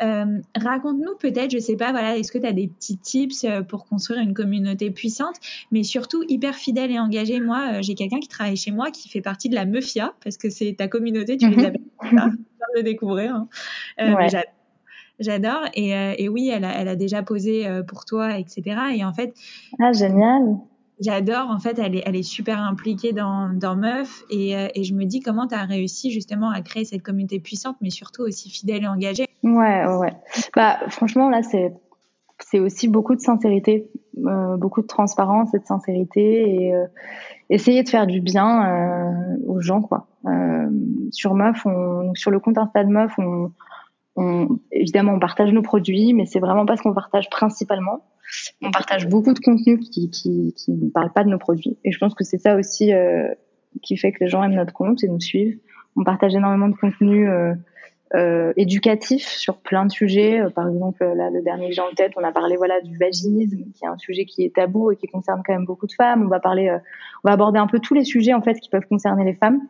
Euh, raconte-nous peut-être, je sais pas, voilà, est-ce que tu as des petits tips pour construire une communauté puissante, mais surtout hyper fidèle et engagée. Moi, j'ai quelqu'un qui travaille chez moi qui fait partie de la Meufia, parce que c'est ta communauté, tu les mhm. appelles ça, de découvrir. Hein. J'adore. Et, et, oui, elle a, elle a déjà posé pour toi, etc. Et en fait. Ah, génial. J'adore, en fait, elle est, elle est super impliquée dans, dans Meuf et, euh, et je me dis comment tu as réussi justement à créer cette communauté puissante, mais surtout aussi fidèle et engagée? Ouais, ouais. Bah, franchement, là, c'est, c'est aussi beaucoup de sincérité, euh, beaucoup de transparence et de sincérité et euh, essayer de faire du bien euh, aux gens, quoi. Euh, sur Meuf, on, sur le compte Insta de Meuf, on, on, évidemment, on partage nos produits, mais c'est vraiment pas ce qu'on partage principalement on partage beaucoup de contenu qui, qui, qui ne parle pas de nos produits. Et je pense que c'est ça aussi euh, qui fait que les gens aiment notre compte et nous suivent. On partage énormément de contenu euh, euh, éducatif sur plein de sujets. Euh, par exemple, là, le dernier que j'ai en tête, on a parlé voilà du vaginisme, qui est un sujet qui est tabou et qui concerne quand même beaucoup de femmes. On va parler, euh, on va aborder un peu tous les sujets en fait qui peuvent concerner les femmes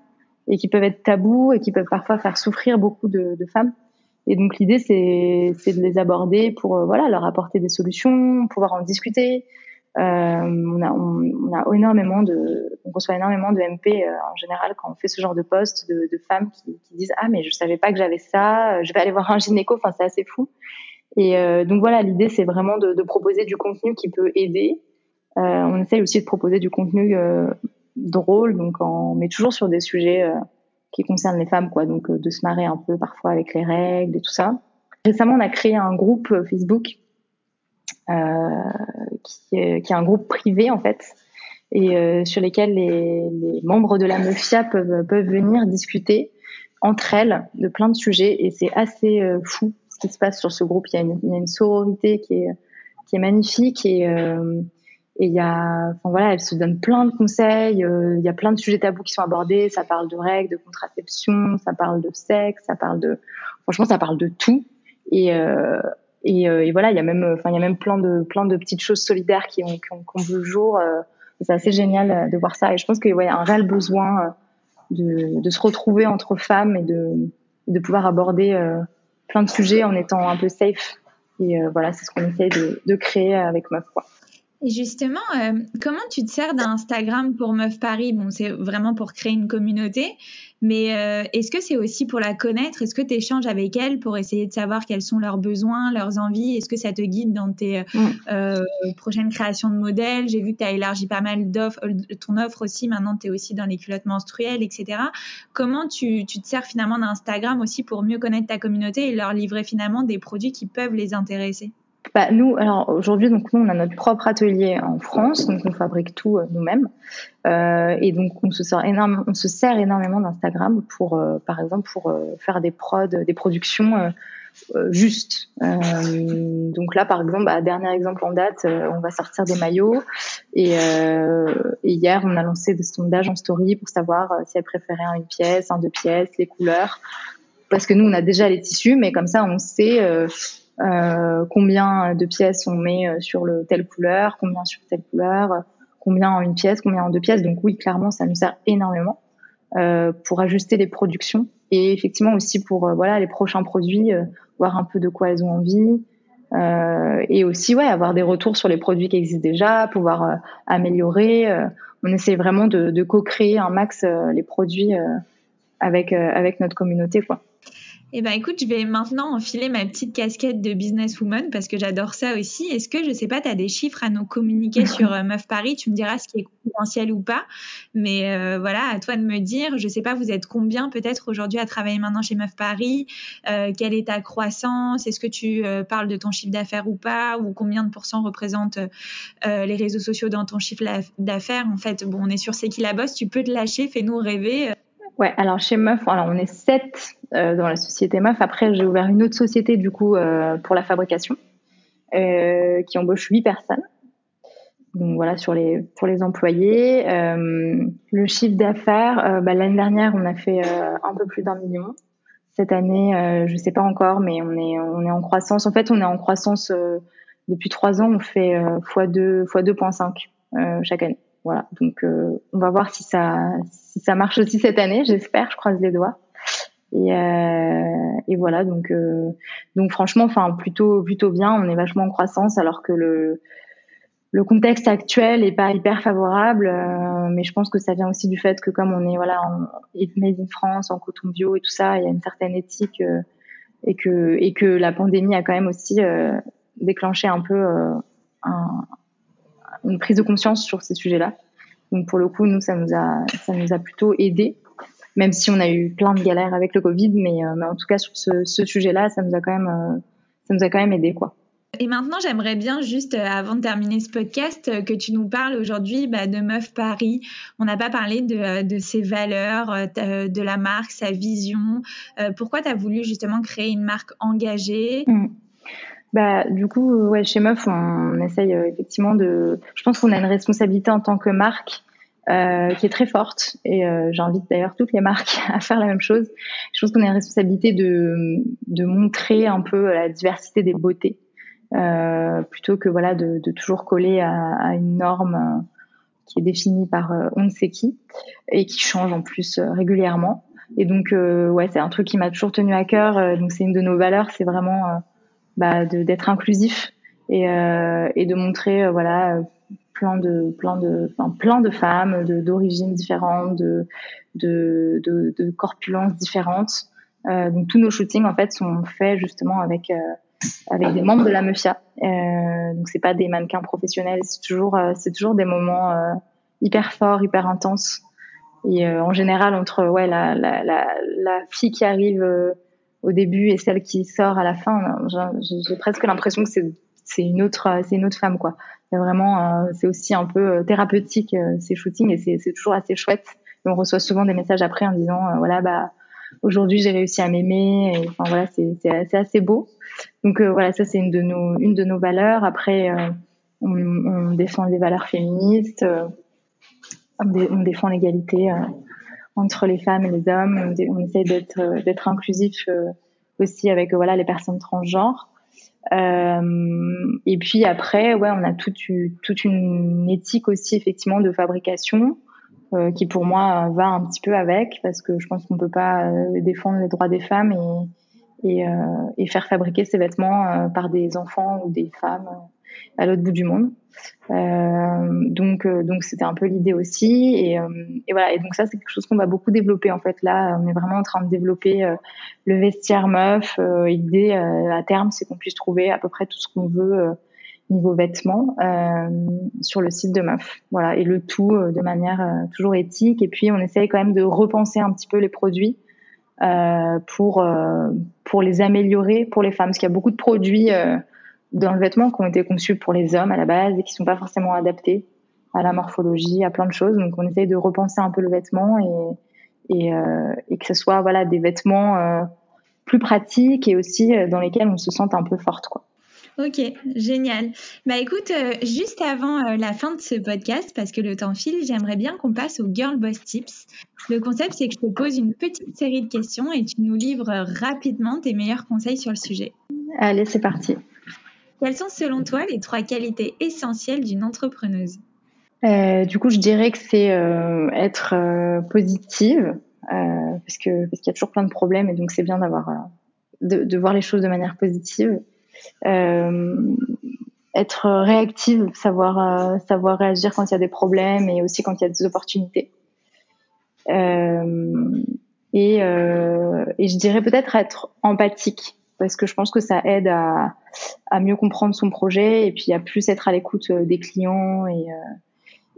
et qui peuvent être tabous et qui peuvent parfois faire souffrir beaucoup de, de femmes. Et donc l'idée c'est c'est de les aborder pour euh, voilà leur apporter des solutions, pouvoir en discuter. Euh, on, a, on, a énormément de, on reçoit énormément de MP euh, en général quand on fait ce genre de poste de, de femmes qui, qui, disent ah mais je savais pas que j'avais ça, je vais aller voir un gynéco. Enfin c'est assez fou. Et euh, donc voilà l'idée c'est vraiment de, de, proposer du contenu qui peut aider. Euh, on essaye aussi de proposer du contenu drôle donc on met toujours sur des sujets qui concerne les femmes, quoi. Donc, euh, de se marrer un peu parfois avec les règles et tout ça. Récemment, on a créé un groupe euh, Facebook euh, qui, est, qui est un groupe privé en fait et euh, sur lesquels les, les, membres de la Mafia peuvent, peuvent venir discuter entre elles de plein de sujets et c'est assez euh, fou ce qui se passe sur ce groupe. Il y a une, il y a une sororité qui est, qui est magnifique et, euh, et il y a, enfin voilà, elle se donne plein de conseils. Euh, il y a plein de sujets tabous qui sont abordés. Ça parle de règles, de contraception, ça parle de sexe, ça parle de, franchement, ça parle de tout. Et euh, et, euh, et, voilà, il y a même, enfin il y a même plein de plein de petites choses solidaires qui ont qui ont, qui ont vu le jour. Euh, c'est assez génial de voir ça. Et je pense qu'il y a un réel besoin de, de se retrouver entre femmes et de de pouvoir aborder plein de sujets en étant un peu safe. Et voilà, c'est ce qu'on essaye de, de créer avec Meuf. Quoi. Et justement, euh, comment tu te sers d'Instagram pour Meuf Paris? Bon, c'est vraiment pour créer une communauté, mais euh, est-ce que c'est aussi pour la connaître? Est-ce que tu échanges avec elle pour essayer de savoir quels sont leurs besoins, leurs envies? Est-ce que ça te guide dans tes euh, mm. prochaines créations de modèles? J'ai vu que tu as élargi pas mal d'offres, ton offre aussi, maintenant tu es aussi dans les culottes menstruelles, etc. Comment tu, tu te sers finalement d'Instagram aussi pour mieux connaître ta communauté et leur livrer finalement des produits qui peuvent les intéresser? Bah, nous, alors aujourd'hui, donc nous, on a notre propre atelier en France, donc on fabrique tout euh, nous-mêmes, euh, et donc on se sert énormément, d'Instagram pour, euh, par exemple, pour euh, faire des prods, des productions justes. donc là, par exemple, bah, dernier exemple en date, on va sortir des maillots, et, et, hier, on a lancé des sondages en story pour savoir si elle préférait une pièce, un deux pièces, les couleurs, parce que nous, on a déjà les tissus, mais comme ça, on sait euh, combien de pièces on met euh, sur le telle couleur, combien sur telle couleur, combien en une pièce, combien en deux pièces. Donc oui, clairement, ça nous sert énormément euh, pour ajuster les productions et effectivement aussi pour voilà les prochains produits, voir un peu de quoi elles ont envie. et aussi ouais avoir des retours sur les produits qui existent déjà, pouvoir améliorer. on essaie vraiment de, de co-créer un max les produits avec avec notre communauté quoi. Eh ben écoute, je vais maintenant enfiler ma petite casquette de businesswoman parce que j'adore ça aussi. Est-ce que je sais pas, tu as des chiffres à nous communiquer sur euh, Meuf Paris? Tu me diras ce qui est confidentiel ou pas. Mais euh, voilà, à toi de me dire. Je sais pas, vous êtes combien peut-être aujourd'hui à travailler maintenant chez Meuf Paris? Euh, Quelle est ta croissance? Est-ce que tu parles de ton chiffre d'affaires ou pas? Ou combien de pourcents représentent les réseaux sociaux dans ton chiffre d'affaires? En fait, bon, on est sur C'est qui la bosse. Tu peux te lâcher, fais-nous rêver. Ouais, alors chez Meuf, alors on est sept euh, dans la société Meuf. Après, j'ai ouvert une autre société du coup euh, pour la fabrication euh, qui embauche huit personnes. Donc voilà sur les pour les employés. Euh, le chiffre d'affaires, bah, l'année dernière, on a fait un peu plus d'un million. Cette année, je sais pas encore, mais on est on est en croissance. En fait, on est en croissance depuis trois ans. On fait x2 x 2.5 chaque année. Voilà, donc on va voir si ça si ça marche aussi cette année, j'espère, je croise les doigts. Et, euh, et voilà, donc euh, donc franchement, enfin plutôt plutôt bien. On est vachement en croissance alors que le le contexte actuel est pas hyper favorable, euh, mais je pense que ça vient aussi du fait que comme on est voilà en made in France, en coton bio et tout ça, il y a une certaine éthique euh, et que et que la pandémie a quand même aussi euh, déclenché un peu euh, une prise de conscience sur ces sujets-là. Donc pour le coup, nous, ça nous a, ça nous a plutôt aidé, même si on a eu plein de galères avec le Covid, mais, euh, mais en tout cas sur ce, ce sujet-là, ça nous a quand même, euh, ça nous a quand même aidé, quoi. Et maintenant, j'aimerais bien juste, euh, avant de terminer ce podcast, que tu nous parles aujourd'hui bah, de Meuf Paris. On n'a pas parlé de, de, ses valeurs, de la marque, sa vision. pourquoi tu as voulu justement créer une marque engagée? Mmh. Bah, du coup, ouais, chez Meuf, on, essaye euh, effectivement de. Je pense qu'on a une responsabilité en tant que marque euh, qui est très forte et euh, j'invite d'ailleurs toutes les marques à faire la même chose. Je pense qu'on a une responsabilité de, de montrer un peu la diversité des beautés euh, plutôt que voilà de, de toujours coller à, à, une norme euh, qui est définie par on ne sait qui et qui change en plus régulièrement. Et donc ouais, c'est un truc qui m'a toujours tenu à cœur. donc c'est une de nos valeurs, c'est vraiment bah, d'être inclusif et, euh, et de montrer euh, voilà plein de plein de enfin, plein de femmes d'origines différentes de de, de de, corpulences différentes. Euh, donc tous nos shootings en fait sont faits justement avec euh, avec des membres de la mafia. Euh, donc c'est pas des mannequins professionnels c'est toujours euh, c'est toujours des moments euh, hyper forts hyper intenses. Et en général entre ouais la la la, la fille qui arrive au début et celle qui sort à la fin, j'ai presque l'impression que c'est c'est une autre c'est une autre femme quoi. C'est vraiment euh, c'est aussi un peu euh, thérapeutique euh, ces shootings et c'est toujours assez chouette. Et on reçoit souvent des messages après en disant voilà bah aujourd'hui j'ai réussi à m'aimer enfin voilà c'est c'est assez beau. Donc voilà ça c'est une de nos une de nos valeurs. Après on, on défend des valeurs féministes, on, défend l'égalité entre les femmes et les hommes. On, essaye d'être euh, d'être inclusif euh, aussi avec voilà les personnes transgenres. Euh, et puis après, ouais, on a toute, toute une éthique aussi effectivement de fabrication euh, qui pour moi va un petit peu avec parce que je pense qu'on peut pas défendre les droits des femmes et, et, euh, et faire fabriquer ces vêtements par des enfants ou des femmes à l'autre bout du monde. Euh, donc euh, donc c'était un peu l'idée aussi. Et, euh, et, voilà. Et donc ça c'est quelque chose qu'on va beaucoup développer en fait. Là on est vraiment en train de développer le vestiaire meuf. L'idée à terme c'est qu'on puisse trouver à peu près tout ce qu'on veut niveau vêtements sur le site de meuf. Voilà. Et le tout de manière toujours éthique. Et puis on essaye quand même de repenser un petit peu les produits pour pour les améliorer pour les femmes. Parce qu'il y a beaucoup de produits dans le vêtement qui ont été conçus pour les hommes à la base et qui sont pas forcément adaptés à la morphologie, à plein de choses. Donc on essaye de repenser un peu le vêtement et, et, euh, et que ce soit voilà des vêtements euh, plus pratiques et aussi euh, dans lesquels on se sente un peu forte quoi. Ok, génial. Bah écoute, euh, juste avant euh, la fin de ce podcast, parce que le temps file, j'aimerais bien qu'on passe au Girl Boss Tips. Le concept, c'est que je te pose une petite série de questions et tu nous livres rapidement tes meilleurs conseils sur le sujet. Allez, c'est parti. Quelles sont selon toi les trois qualités essentielles d'une entrepreneuse? Euh, Du coup, je dirais que c'est euh, être euh, positive, euh, parce que parce qu'il y a toujours plein de problèmes et donc c'est bien d'avoir euh, de, de, voir les choses de manière positive. être réactive, savoir savoir réagir quand il y a des problèmes et aussi quand il y a des opportunités. et, et je dirais peut-être être empathique parce que je pense que ça aide à, à mieux comprendre son projet et puis à plus être à l'écoute euh, des clients et, euh,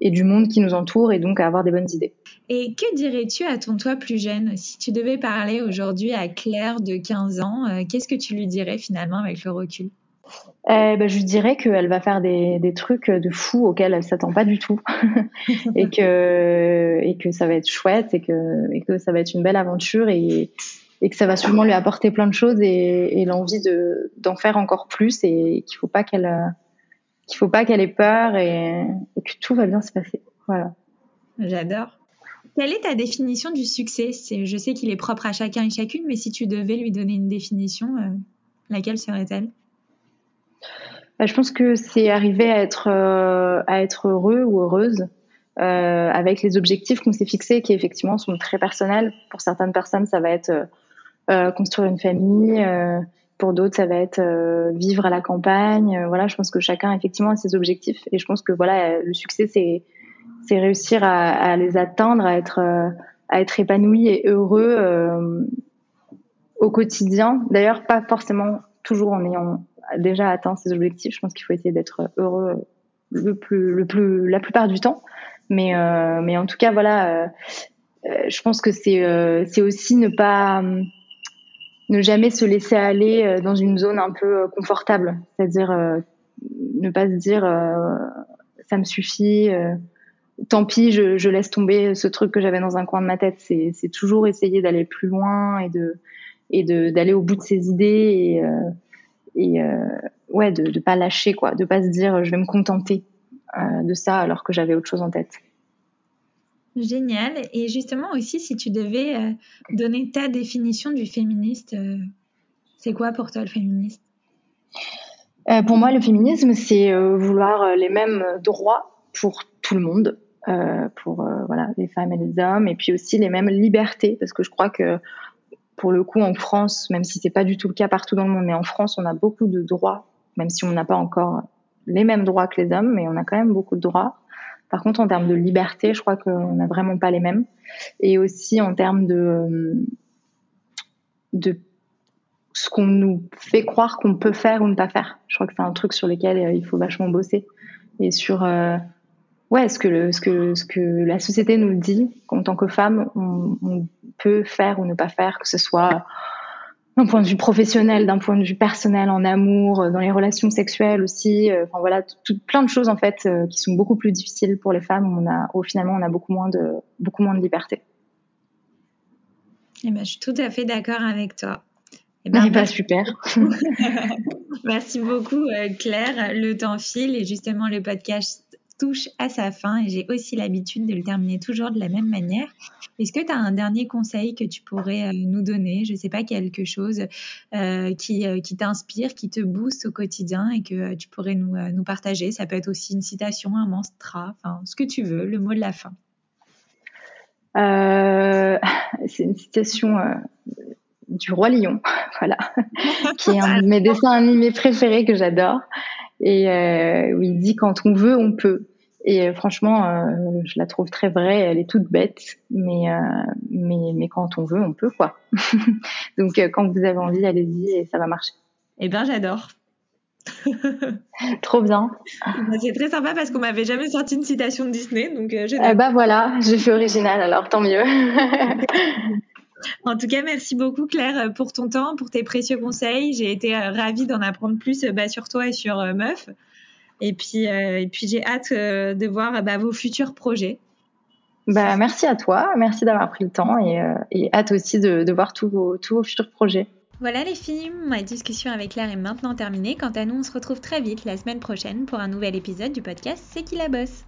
et du monde qui nous entoure et donc à avoir des bonnes idées. Et que dirais-tu à ton toi plus jeune? Si tu devais parler aujourd'hui à Claire de 15 ans, euh, qu'est-ce que tu lui dirais finalement avec le recul? Euh, bah, je dirais qu'elle va faire des, des trucs de fou auxquels elle s'attend pas du tout et que et que ça va être chouette et que et que ça va être une belle aventure et et que ça va sûrement lui apporter plein de choses et, et l'envie de d'en faire encore plus et qu'il faut pas qu'elle qu'il faut pas qu'elle ait peur et, et, que tout va bien se passer. Voilà. J'adore. Quelle est ta définition du succès? Je sais qu'il est propre à chacun et chacune, mais si tu devais lui donner une définition, euh, laquelle serait-elle? Bah, Je pense que c'est arriver à être, euh, à être heureux ou heureuse euh, avec les objectifs qu'on s'est fixés, qui effectivement sont très personnels. Pour certaines personnes, ça va être euh, construire une famille. Euh, pour d'autres, ça va être euh, vivre à la campagne. voilà, je pense que chacun effectivement a ses objectifs et je pense que voilà, le succès c'est c'est réussir à, à, les atteindre, à être à être épanoui et heureux au quotidien. D'ailleurs, pas forcément toujours en ayant déjà atteint ses objectifs. Je pense qu'il faut essayer d'être heureux le plus, le plus, la plupart du temps. Mais, euh, mais en tout cas, voilà, euh, je pense que c'est, euh, c'est aussi ne pas, ne jamais se laisser aller euh, dans une zone un peu euh, confortable, c'est-à-dire euh, ne pas se dire ça me suffit, tant pis, je, laisse tomber ce truc que j'avais dans un coin de ma tête. C'est, toujours essayer d'aller plus loin et de d'aller au bout de ses idées et, ouais de de pas lâcher quoi, de pas se dire je vais me contenter de ça alors que j'avais autre chose en tête. Génial. Et justement aussi, si tu devais euh, donner ta définition du féministe, euh, c'est quoi pour toi le féministe? Euh, Pour moi, le féminisme, c'est vouloir les mêmes droits pour tout le monde, pour voilà les femmes et les hommes, et puis aussi les mêmes libertés, parce que je crois que pour le coup, en France, même si c'est pas du tout le cas partout dans le monde, mais en France, on a beaucoup de droits, même si on n'a pas encore les mêmes droits que les hommes, mais on a quand même beaucoup de droits. Par contre, en termes de liberté, je crois qu'on n'a vraiment pas les mêmes. Et aussi en termes de, de ce qu'on nous fait croire qu'on peut faire ou ne pas faire. Je crois que c'est un truc sur lequel euh, il faut vachement bosser. Et sur euh, ouais, ce que, la société nous dit qu'en tant que femme, on, peut faire ou ne pas faire, que ce soit d'un point de vue professionnel, d'un point de vue personnel, en amour, euh, dans les relations sexuelles aussi. Euh, enfin voilà, tout, plein de choses en fait euh, qui sont beaucoup plus difficiles pour les femmes. Où on a, où finalement, on a beaucoup moins de beaucoup moins de liberté. Eh ben, je suis tout à fait d'accord avec toi. Eh ben, eh ben super. merci beaucoup Claire. Le temps file et justement le podcast touche à sa fin et j'ai aussi l'habitude de le terminer toujours de la même manière. Est-ce que tu as un dernier conseil que tu pourrais euh, nous donner? Je ne sais pas, quelque chose euh, qui, euh, qui t'inspire, qui te booste au quotidien et que tu pourrais nous, nous partager? Ça peut être aussi une citation, un mantra, enfin ce que tu veux, le mot de la fin. c'est une citation du roi lion, voilà, qui est un de mes dessins animés préférés que j'adore et euh, où il dit quand on veut, on peut. Et euh, franchement, euh, je la trouve très vraie. Elle est toute bête, mais euh, mais mais quand on veut, on peut quoi. Donc quand vous avez envie, allez-y et ça va marcher. Eh ben, j'adore. Trop bien. Bah, c'est très sympa parce qu'on m'avait jamais sorti une citation de Disney, donc euh, bah voilà, je fais original alors tant mieux. En tout cas, merci beaucoup Claire pour ton temps, pour tes précieux conseils. J'ai été euh, ravie d'en apprendre plus euh, bah, sur toi et sur euh, Meuf. Et puis, et puis j'ai hâte de voir bah, vos futurs projets. Bah, merci à toi, merci d'avoir pris le temps et, et hâte aussi de, de voir tous vos, tous vos futurs projets. Voilà les filles, ma discussion avec Claire est maintenant terminée. Quant à nous, on se retrouve très vite la semaine prochaine pour un nouvel épisode du podcast C'est qui la bosse?